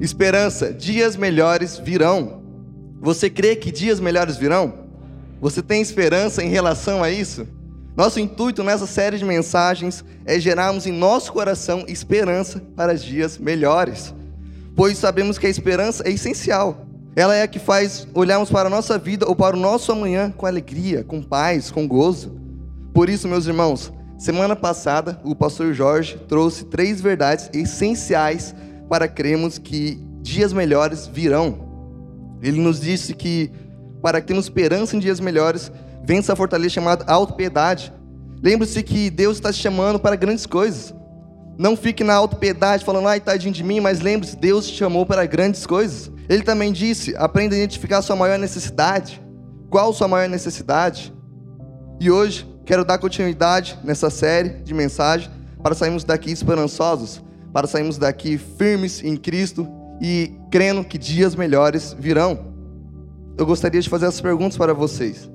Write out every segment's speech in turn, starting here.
Esperança, dias melhores virão. Você crê que dias melhores virão? Você tem esperança em relação a isso? Nosso intuito nessa série de mensagens é gerarmos em nosso coração esperança para dias melhores, pois sabemos que a esperança é essencial. Ela é a que faz olharmos para a nossa vida ou para o nosso amanhã com alegria, com paz, com gozo. Por isso, meus irmãos, semana passada o pastor Jorge trouxe três verdades essenciais para crermos que dias melhores virão. Ele nos disse que para termos esperança em dias melhores, vença a fortaleza chamada autopiedade. Lembre-se que Deus está te chamando para grandes coisas. Não fique na autopiedade falando, ai, tadinho de mim, mas lembre-se, Deus te chamou para grandes coisas. Ele também disse, aprenda a identificar sua maior necessidade. Qual sua maior necessidade? E hoje, quero dar continuidade nessa série de mensagens para sairmos daqui esperançosos, para sairmos daqui firmes em Cristo e crendo que dias melhores virão. Eu gostaria de fazer as perguntas para vocês.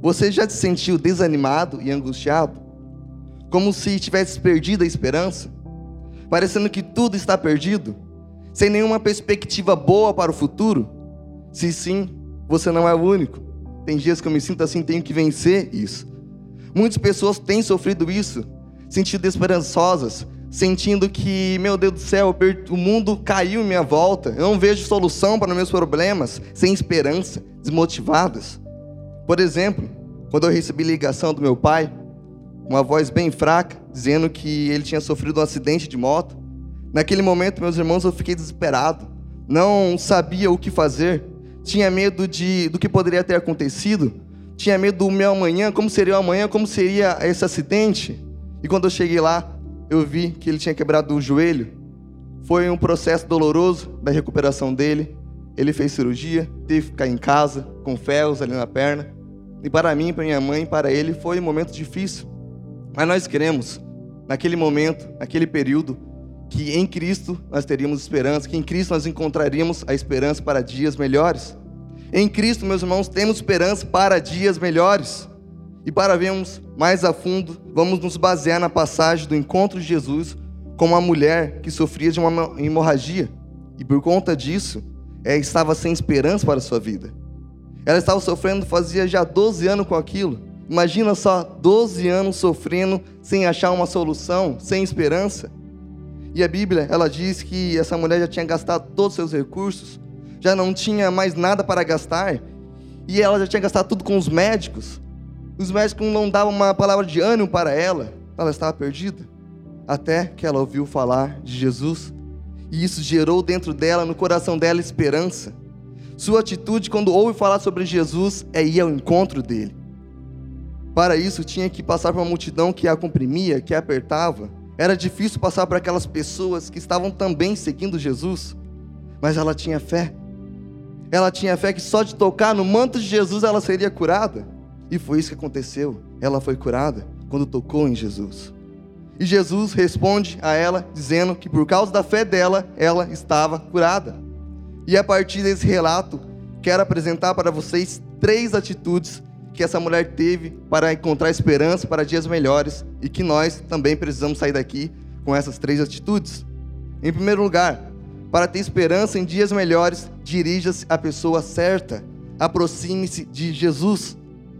Você já se sentiu desanimado e angustiado? Como se tivesse perdido a esperança? Parecendo que tudo está perdido? Sem nenhuma perspectiva boa para o futuro? Se sim, você não é o único. Tem dias que eu me sinto assim, tenho que vencer isso. Muitas pessoas têm sofrido isso, sentindo esperançosas, sentindo que, meu Deus do céu, o mundo caiu em minha volta, eu não vejo solução para meus problemas, sem esperança, desmotivadas. Por exemplo, quando eu recebi ligação do meu pai, uma voz bem fraca, dizendo que ele tinha sofrido um acidente de moto. Naquele momento, meus irmãos, eu fiquei desesperado. Não sabia o que fazer. Tinha medo de, do que poderia ter acontecido. Tinha medo do meu amanhã, como seria o amanhã, como seria esse acidente. E quando eu cheguei lá, eu vi que ele tinha quebrado o joelho. Foi um processo doloroso da recuperação dele. Ele fez cirurgia, teve que ficar em casa, com ferros ali na perna. E para mim, para minha mãe, para ele, foi um momento difícil. Mas nós queremos, naquele momento, naquele período, que em Cristo nós teríamos esperança, que em Cristo nós encontraríamos a esperança para dias melhores. Em Cristo, meus irmãos, temos esperança para dias melhores. E para vermos mais a fundo, vamos nos basear na passagem do encontro de Jesus com uma mulher que sofria de uma hemorragia. E por conta disso, ela estava sem esperança para a sua vida. Ela estava sofrendo fazia já 12 anos com aquilo. Imagina só, 12 anos sofrendo sem achar uma solução, sem esperança. E a Bíblia, ela diz que essa mulher já tinha gastado todos os seus recursos, já não tinha mais nada para gastar, e ela já tinha gastado tudo com os médicos. Os médicos não davam uma palavra de ânimo para ela, ela estava perdida. Até que ela ouviu falar de Jesus, e isso gerou dentro dela, no coração dela, esperança. Sua atitude quando ouve falar sobre Jesus é ir ao encontro dele. Para isso, tinha que passar por uma multidão que a comprimia, que a apertava. Era difícil passar por aquelas pessoas que estavam também seguindo Jesus, mas ela tinha fé. Ela tinha fé que só de tocar no manto de Jesus ela seria curada. E foi isso que aconteceu. Ela foi curada quando tocou em Jesus. E Jesus responde a ela dizendo que por causa da fé dela, ela estava curada. E a partir desse relato, quero apresentar para vocês três atitudes que essa mulher teve para encontrar esperança para dias melhores e que nós também precisamos sair daqui com essas três atitudes. Em primeiro lugar, para ter esperança em dias melhores, dirija-se à pessoa certa. Aproxime-se de Jesus.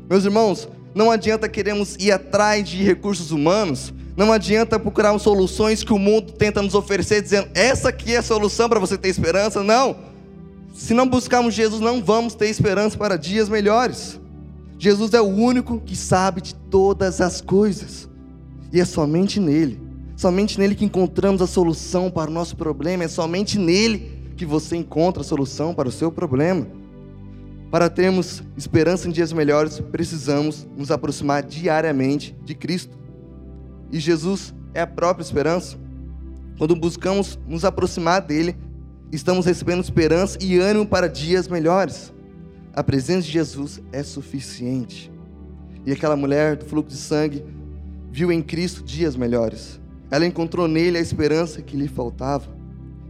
Meus irmãos, não adianta queremos ir atrás de recursos humanos, não adianta procurar soluções que o mundo tenta nos oferecer, dizendo essa aqui é a solução para você ter esperança. Não. Se não buscarmos Jesus, não vamos ter esperança para dias melhores. Jesus é o único que sabe de todas as coisas. E é somente nele, somente nele que encontramos a solução para o nosso problema, é somente nele que você encontra a solução para o seu problema. Para termos esperança em dias melhores, precisamos nos aproximar diariamente de Cristo. E Jesus é a própria esperança. Quando buscamos nos aproximar dele, estamos recebendo esperança e ânimo para dias melhores. A presença de Jesus é suficiente. E aquela mulher do fluxo de sangue viu em Cristo dias melhores. Ela encontrou nele a esperança que lhe faltava.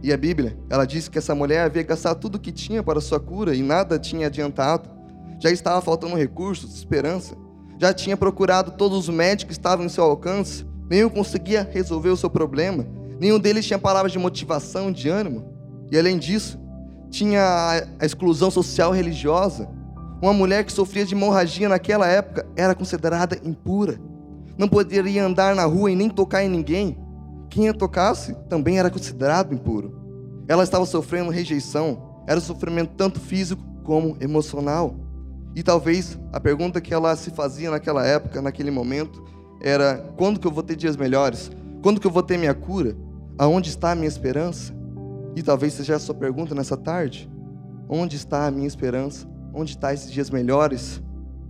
E a Bíblia, ela diz que essa mulher havia gastado tudo o que tinha para sua cura e nada tinha adiantado. Já estava faltando recursos, esperança. Já tinha procurado todos os médicos que estavam em seu alcance. Nenhum conseguia resolver o seu problema. Nenhum deles tinha palavras de motivação, de ânimo. E além disso, tinha a exclusão social religiosa. Uma mulher que sofria de hemorragia naquela época era considerada impura. Não poderia andar na rua e nem tocar em ninguém. Quem a tocasse também era considerado impuro. Ela estava sofrendo rejeição, era um sofrimento tanto físico como emocional. E talvez a pergunta que ela se fazia naquela época, naquele momento, era: quando que eu vou ter dias melhores? Quando que eu vou ter minha cura? Aonde está a minha esperança? E talvez seja a sua pergunta nessa tarde. Onde está a minha esperança? Onde está esses dias melhores?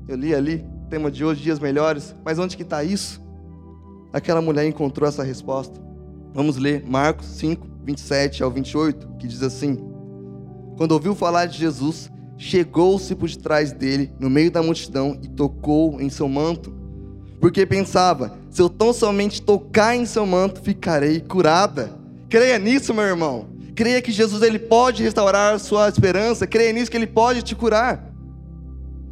Eu li ali, tema de hoje, dias melhores. Mas onde que está isso? Aquela mulher encontrou essa resposta. Vamos ler Marcos 5, 27 ao 28, que diz assim: Quando ouviu falar de Jesus, chegou-se por detrás dele, no meio da multidão, e tocou em seu manto. Porque pensava: se eu tão somente tocar em seu manto, ficarei curada. Creia nisso, meu irmão. Creia que Jesus ele pode restaurar sua esperança. Creia nisso que ele pode te curar.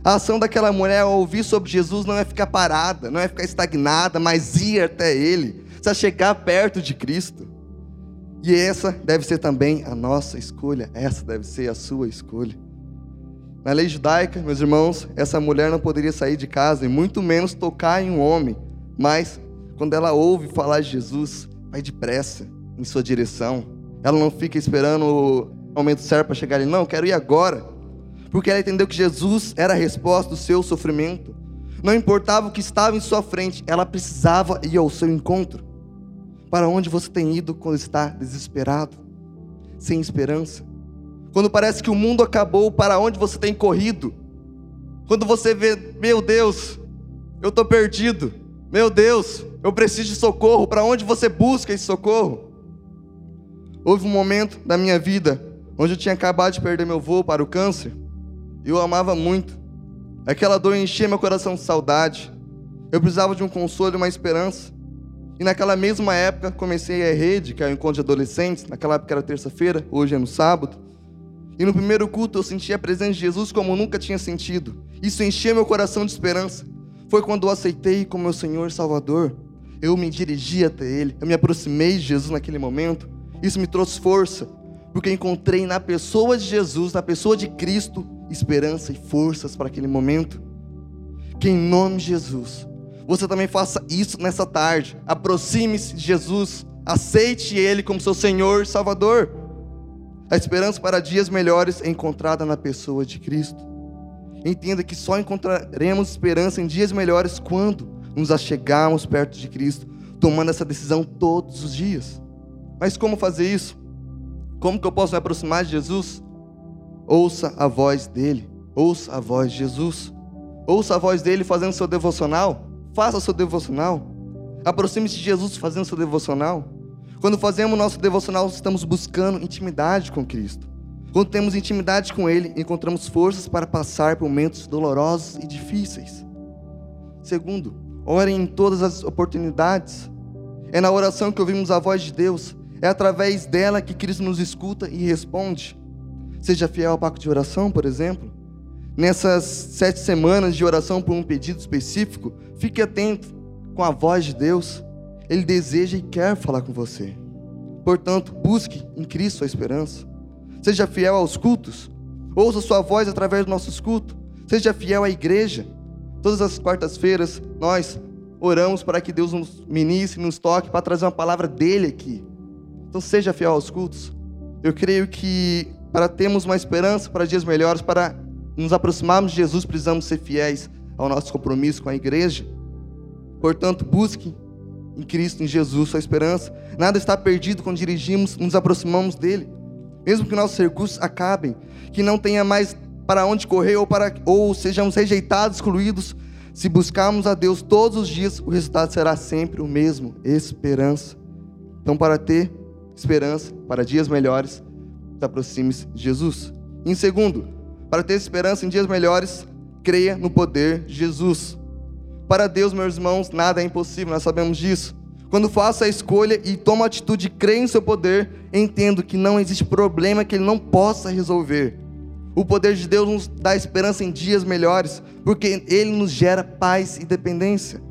A ação daquela mulher ao ouvir sobre Jesus não é ficar parada, não é ficar estagnada, mas ir até Ele, precisa chegar perto de Cristo. E essa deve ser também a nossa escolha, essa deve ser a sua escolha. Na lei judaica, meus irmãos, essa mulher não poderia sair de casa e muito menos tocar em um homem, mas quando ela ouve falar de Jesus, vai depressa em sua direção. Ela não fica esperando o momento certo para chegar ali, não, quero ir agora. Porque ela entendeu que Jesus era a resposta do seu sofrimento. Não importava o que estava em sua frente, ela precisava ir ao seu encontro. Para onde você tem ido quando está desesperado, sem esperança? Quando parece que o mundo acabou, para onde você tem corrido? Quando você vê, meu Deus, eu estou perdido. Meu Deus, eu preciso de socorro. Para onde você busca esse socorro? Houve um momento da minha vida onde eu tinha acabado de perder meu voo para o câncer. Eu amava muito. Aquela dor enchia meu coração de saudade. Eu precisava de um consolo e uma esperança. E naquela mesma época comecei a rede, que é o encontro de adolescentes. Naquela época era terça-feira, hoje é no sábado. E no primeiro culto eu senti a presença de Jesus como nunca tinha sentido. Isso enchia meu coração de esperança. Foi quando eu aceitei como meu Senhor e Salvador. Eu me dirigi até Ele, eu me aproximei de Jesus naquele momento. Isso me trouxe força, porque encontrei na pessoa de Jesus, na pessoa de Cristo, esperança e forças para aquele momento. Que em nome de Jesus, você também faça isso nessa tarde. Aproxime-se de Jesus, aceite Ele como seu Senhor e Salvador. A esperança para dias melhores é encontrada na pessoa de Cristo. Entenda que só encontraremos esperança em dias melhores quando nos achegarmos perto de Cristo, tomando essa decisão todos os dias. Mas como fazer isso? Como que eu posso me aproximar de Jesus? Ouça a voz dele. Ouça a voz de Jesus. Ouça a voz dele fazendo seu devocional. Faça seu devocional. Aproxime-se de Jesus fazendo seu devocional. Quando fazemos nosso devocional, estamos buscando intimidade com Cristo. Quando temos intimidade com Ele, encontramos forças para passar por momentos dolorosos e difíceis. Segundo, orem em todas as oportunidades. É na oração que ouvimos a voz de Deus. É através dela que Cristo nos escuta e responde. Seja fiel ao pacto de oração, por exemplo. Nessas sete semanas de oração por um pedido específico, fique atento com a voz de Deus. Ele deseja e quer falar com você. Portanto, busque em Cristo a esperança. Seja fiel aos cultos. Ouça sua voz através dos nossos cultos. Seja fiel à igreja. Todas as quartas-feiras nós oramos para que Deus nos ministre, nos toque, para trazer uma palavra dele aqui. Então seja fiel aos cultos. Eu creio que para termos uma esperança para dias melhores, para nos aproximarmos de Jesus, precisamos ser fiéis ao nosso compromisso com a igreja. Portanto, busque em Cristo, em Jesus, sua esperança. Nada está perdido quando dirigimos, nos aproximamos dele. Mesmo que nossos recursos acabem, que não tenha mais para onde correr ou, para, ou sejamos rejeitados, excluídos, se buscarmos a Deus todos os dias, o resultado será sempre o mesmo: esperança. Então, para ter esperança para dias melhores, aproxime-se de Jesus. Em segundo, para ter esperança em dias melhores, creia no poder de Jesus. Para Deus, meus irmãos, nada é impossível, nós sabemos disso. Quando faço a escolha e tomo a atitude de crer em seu poder, entendo que não existe problema que ele não possa resolver. O poder de Deus nos dá esperança em dias melhores, porque ele nos gera paz e dependência.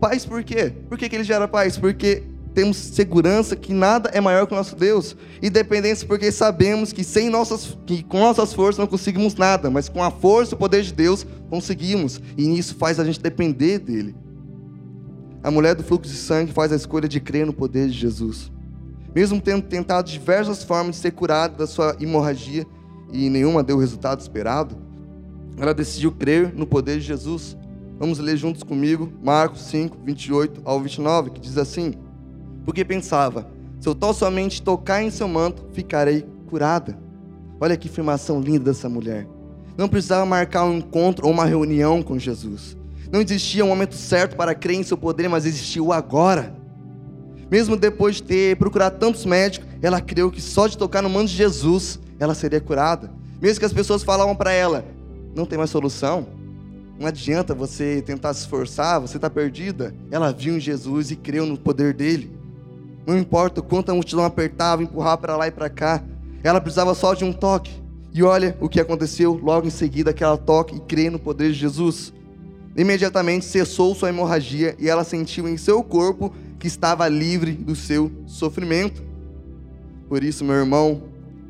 Paz por quê? Por que, que ele gera paz? Porque temos segurança que nada é maior que o nosso Deus. E dependência porque sabemos que sem nossas, que com nossas forças não conseguimos nada, mas com a força e o poder de Deus conseguimos. E isso faz a gente depender dele. A mulher do fluxo de sangue faz a escolha de crer no poder de Jesus. Mesmo tendo tentado diversas formas de ser curada da sua hemorragia e nenhuma deu o resultado esperado, ela decidiu crer no poder de Jesus. Vamos ler juntos comigo Marcos 5, 28 ao 29, que diz assim: Porque pensava, se eu tão somente tocar em seu manto, ficarei curada. Olha que afirmação linda dessa mulher. Não precisava marcar um encontro ou uma reunião com Jesus. Não existia um momento certo para crer em seu poder, mas existia o agora. Mesmo depois de ter procurado tantos médicos, ela creu que só de tocar no manto de Jesus, ela seria curada. Mesmo que as pessoas falavam para ela, não tem mais solução, não adianta você tentar se esforçar, você está perdida. Ela viu em Jesus e creu no poder dele. Não importa o quanto a multidão apertava, empurrava para lá e para cá, ela precisava só de um toque. E olha o que aconteceu logo em seguida que ela toca e crê no poder de Jesus. Imediatamente cessou sua hemorragia e ela sentiu em seu corpo que estava livre do seu sofrimento. Por isso, meu irmão,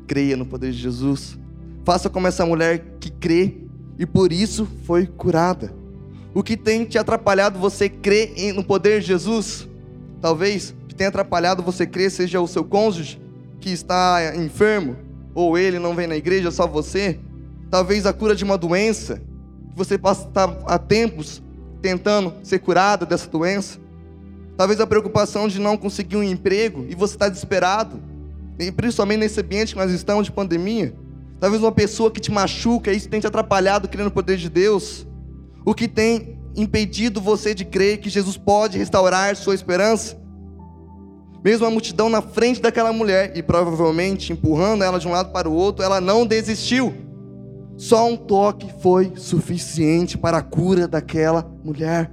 creia no poder de Jesus. Faça como essa mulher que crê e por isso foi curada. O que tem te atrapalhado você crer no poder de Jesus? Talvez que tenha atrapalhado você crer seja o seu cônjuge que está enfermo, ou ele não vem na igreja, só você. Talvez a cura de uma doença que você está há tempos tentando ser curado dessa doença. Talvez a preocupação de não conseguir um emprego e você está desesperado, e principalmente nesse ambiente que nós estamos de pandemia. Talvez uma pessoa que te machuca, isso tem te atrapalhado crendo no poder de Deus. O que tem impedido você de crer que Jesus pode restaurar sua esperança? Mesmo a multidão na frente daquela mulher e provavelmente empurrando ela de um lado para o outro, ela não desistiu. Só um toque foi suficiente para a cura daquela mulher.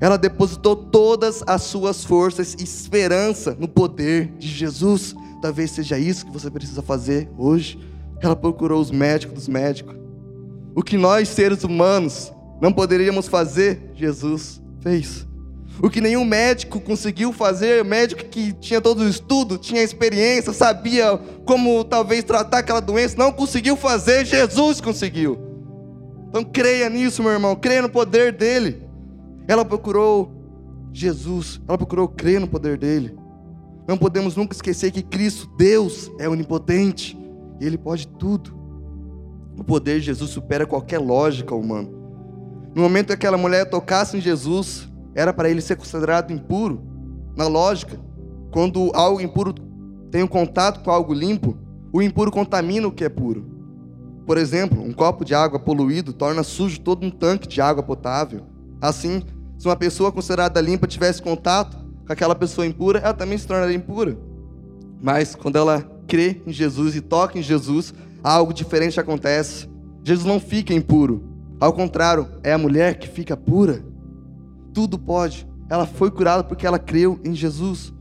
Ela depositou todas as suas forças e esperança no poder de Jesus. Talvez seja isso que você precisa fazer hoje. Ela procurou os médicos dos médicos. O que nós, seres humanos, não poderíamos fazer, Jesus fez. O que nenhum médico conseguiu fazer, médico que tinha todo o estudo, tinha experiência, sabia como talvez tratar aquela doença, não conseguiu fazer, Jesus conseguiu. Então creia nisso, meu irmão, creia no poder dele. Ela procurou Jesus, ela procurou crer no poder dele. Não podemos nunca esquecer que Cristo, Deus, é onipotente e ele pode tudo. O poder de Jesus supera qualquer lógica humana. No momento que aquela mulher tocasse em Jesus, era para ele ser considerado impuro. Na lógica, quando algo impuro tem um contato com algo limpo, o impuro contamina o que é puro. Por exemplo, um copo de água poluído torna sujo todo um tanque de água potável. Assim, se uma pessoa considerada limpa tivesse contato com aquela pessoa impura, ela também se tornaria impura. Mas quando ela crê em Jesus e toca em Jesus, algo diferente acontece. Jesus não fica impuro. Ao contrário, é a mulher que fica pura tudo pode. Ela foi curada porque ela creu em Jesus.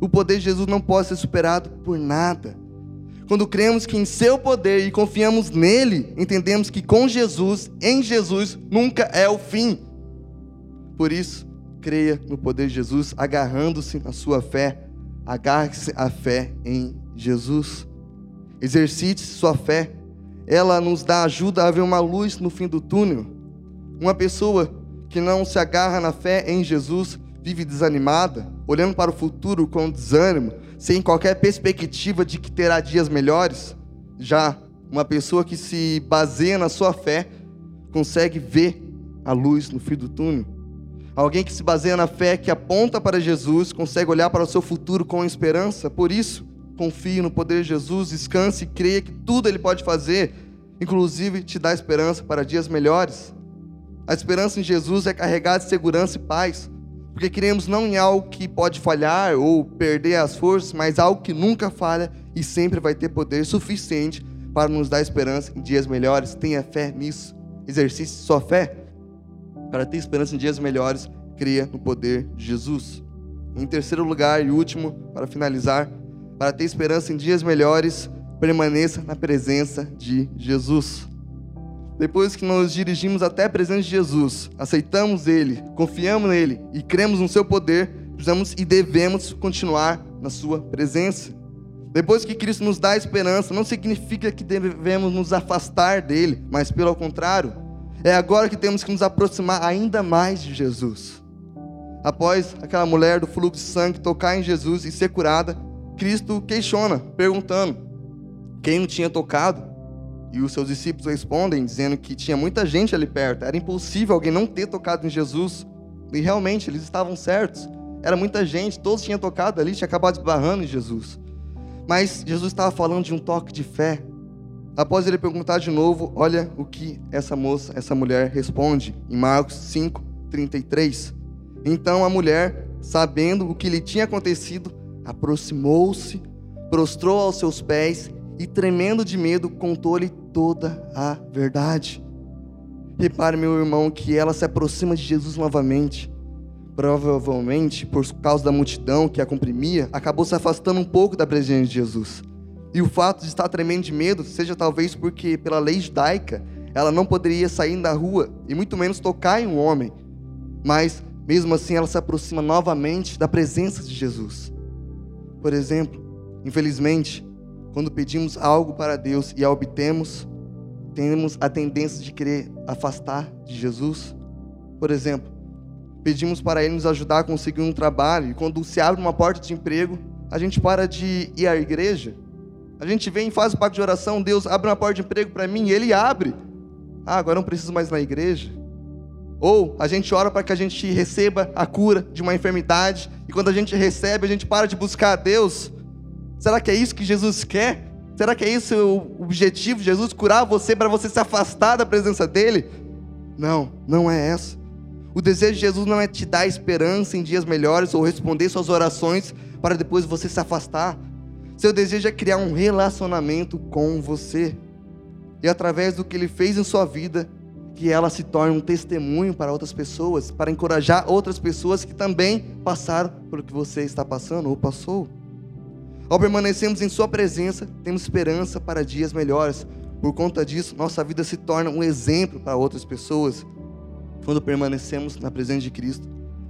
O poder de Jesus não pode ser superado por nada. Quando cremos que em seu poder e confiamos nele, entendemos que com Jesus, em Jesus, nunca é o fim. Por isso, creia no poder de Jesus, agarrando-se na sua fé. Agarre-se à fé em Jesus. Exercite sua fé. Ela nos dá ajuda a ver uma luz no fim do túnel. Uma pessoa que não se agarra na fé em Jesus vive desanimada, olhando para o futuro com desânimo, sem qualquer perspectiva de que terá dias melhores. Já uma pessoa que se baseia na sua fé consegue ver a luz no fim do túnel. Alguém que se baseia na fé, que aponta para Jesus, consegue olhar para o seu futuro com esperança. Por isso, confie no poder de Jesus, descanse e creia que tudo Ele pode fazer, inclusive te dá esperança para dias melhores. A esperança em Jesus é carregada de segurança e paz, porque queremos não em algo que pode falhar ou perder as forças, mas algo que nunca falha e sempre vai ter poder suficiente para nos dar esperança em dias melhores. Tenha fé nisso. Exercite sua fé para ter esperança em dias melhores. Cria no poder de Jesus. Em terceiro lugar e último, para finalizar, para ter esperança em dias melhores, permaneça na presença de Jesus. Depois que nos dirigimos até a presença de Jesus, aceitamos Ele, confiamos nele e cremos no seu poder, precisamos e devemos continuar na Sua presença. Depois que Cristo nos dá esperança, não significa que devemos nos afastar dele, mas pelo contrário, é agora que temos que nos aproximar ainda mais de Jesus. Após aquela mulher do fluxo de sangue tocar em Jesus e ser curada, Cristo questiona, perguntando: quem não tinha tocado? E os seus discípulos respondem, dizendo que tinha muita gente ali perto, era impossível alguém não ter tocado em Jesus. E realmente, eles estavam certos. Era muita gente, todos tinham tocado ali, tinha acabado esbarrando em Jesus. Mas Jesus estava falando de um toque de fé. Após ele perguntar de novo, olha o que essa moça, essa mulher responde em Marcos 5, 33. Então a mulher, sabendo o que lhe tinha acontecido, aproximou-se, prostrou aos seus pés e, tremendo de medo, contou-lhe toda a verdade. Repare, meu irmão, que ela se aproxima de Jesus novamente provavelmente por causa da multidão que a comprimia, acabou se afastando um pouco da presença de Jesus. E o fato de estar tremendo de medo, seja talvez porque, pela lei judaica, ela não poderia sair da rua e muito menos tocar em um homem. Mas, mesmo assim, ela se aproxima novamente da presença de Jesus. Por exemplo, infelizmente, quando pedimos algo para Deus e a obtemos, temos a tendência de querer afastar de Jesus. Por exemplo, pedimos para Ele nos ajudar a conseguir um trabalho, e quando se abre uma porta de emprego, a gente para de ir à igreja. A gente vem e faz o pacto de oração, Deus abre uma porta de emprego para mim, e Ele abre. Ah, agora não preciso mais na igreja. Ou a gente ora para que a gente receba a cura de uma enfermidade, e quando a gente recebe, a gente para de buscar a Deus. Será que é isso que Jesus quer? Será que é isso o objetivo de Jesus? Curar você para você se afastar da presença dEle? Não, não é essa. O desejo de Jesus não é te dar esperança em dias melhores ou responder suas orações para depois você se afastar. Seu desejo é criar um relacionamento com você. E através do que ele fez em sua vida, que ela se torne um testemunho para outras pessoas, para encorajar outras pessoas que também passaram pelo que você está passando ou passou. Ao permanecermos em Sua presença, temos esperança para dias melhores. Por conta disso, nossa vida se torna um exemplo para outras pessoas quando permanecemos na presença de Cristo,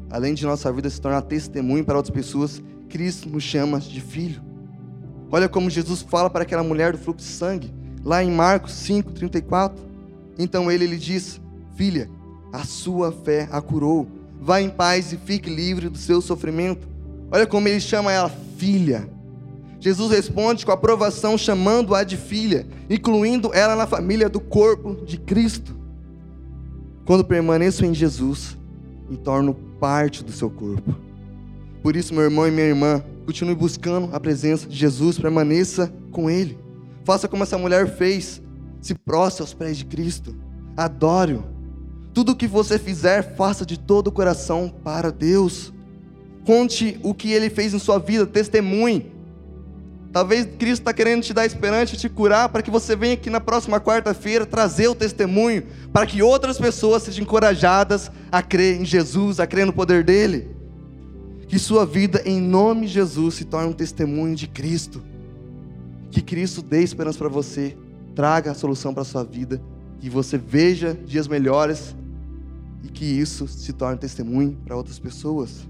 além de nossa vida se tornar testemunho para outras pessoas, Cristo nos chama de filho. Olha como Jesus fala para aquela mulher do fluxo de sangue, lá em Marcos 5, 34. Então ele lhe diz: Filha, a sua fé a curou. Vá em paz e fique livre do seu sofrimento. Olha como ele chama ela, filha. Jesus responde com aprovação, chamando-a de filha, incluindo ela na família do corpo de Cristo. Quando permaneço em Jesus, me torno parte do seu corpo. Por isso, meu irmão e minha irmã, continue buscando a presença de Jesus, permaneça com Ele. Faça como essa mulher fez, se prostre aos pés de Cristo, adore-o. Tudo o que você fizer, faça de todo o coração para Deus. Conte o que Ele fez em sua vida, testemunhe Talvez Cristo está querendo te dar esperança, te curar, para que você venha aqui na próxima quarta-feira trazer o testemunho, para que outras pessoas sejam encorajadas a crer em Jesus, a crer no poder dele. Que sua vida, em nome de Jesus, se torne um testemunho de Cristo. Que Cristo dê esperança para você, traga a solução para a sua vida, que você veja dias melhores e que isso se torne testemunho para outras pessoas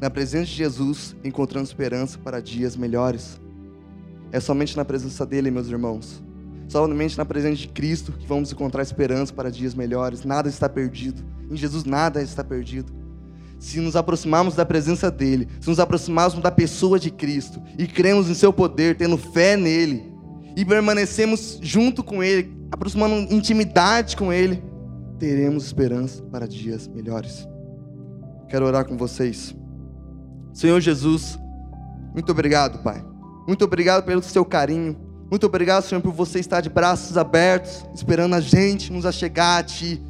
na presença de Jesus, encontrando esperança para dias melhores. É somente na presença dele, meus irmãos. Somente na presença de Cristo que vamos encontrar esperança para dias melhores. Nada está perdido. Em Jesus nada está perdido. Se nos aproximarmos da presença dele, se nos aproximarmos da pessoa de Cristo e cremos em seu poder, tendo fé nele e permanecemos junto com ele, aproximando intimidade com ele, teremos esperança para dias melhores. Quero orar com vocês. Senhor Jesus, muito obrigado, Pai. Muito obrigado pelo seu carinho. Muito obrigado, Senhor, por você estar de braços abertos, esperando a gente nos achegar a Ti.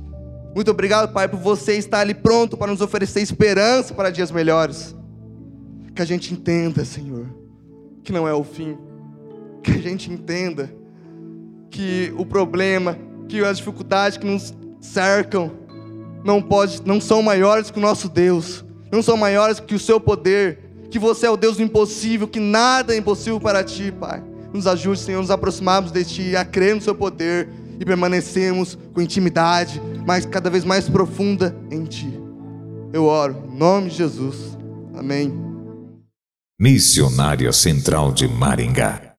Muito obrigado, Pai, por você estar ali pronto para nos oferecer esperança para dias melhores. Que a gente entenda, Senhor, que não é o fim. Que a gente entenda que o problema, que as dificuldades que nos cercam não pode, não são maiores que o nosso Deus não são maiores que o seu poder, que você é o Deus do impossível, que nada é impossível para ti, Pai. Nos ajude, Senhor, nos aproximarmos de ti, a crer no seu poder e permanecemos com intimidade, mas cada vez mais profunda em ti. Eu oro, em nome de Jesus. Amém. Missionária Central de Maringá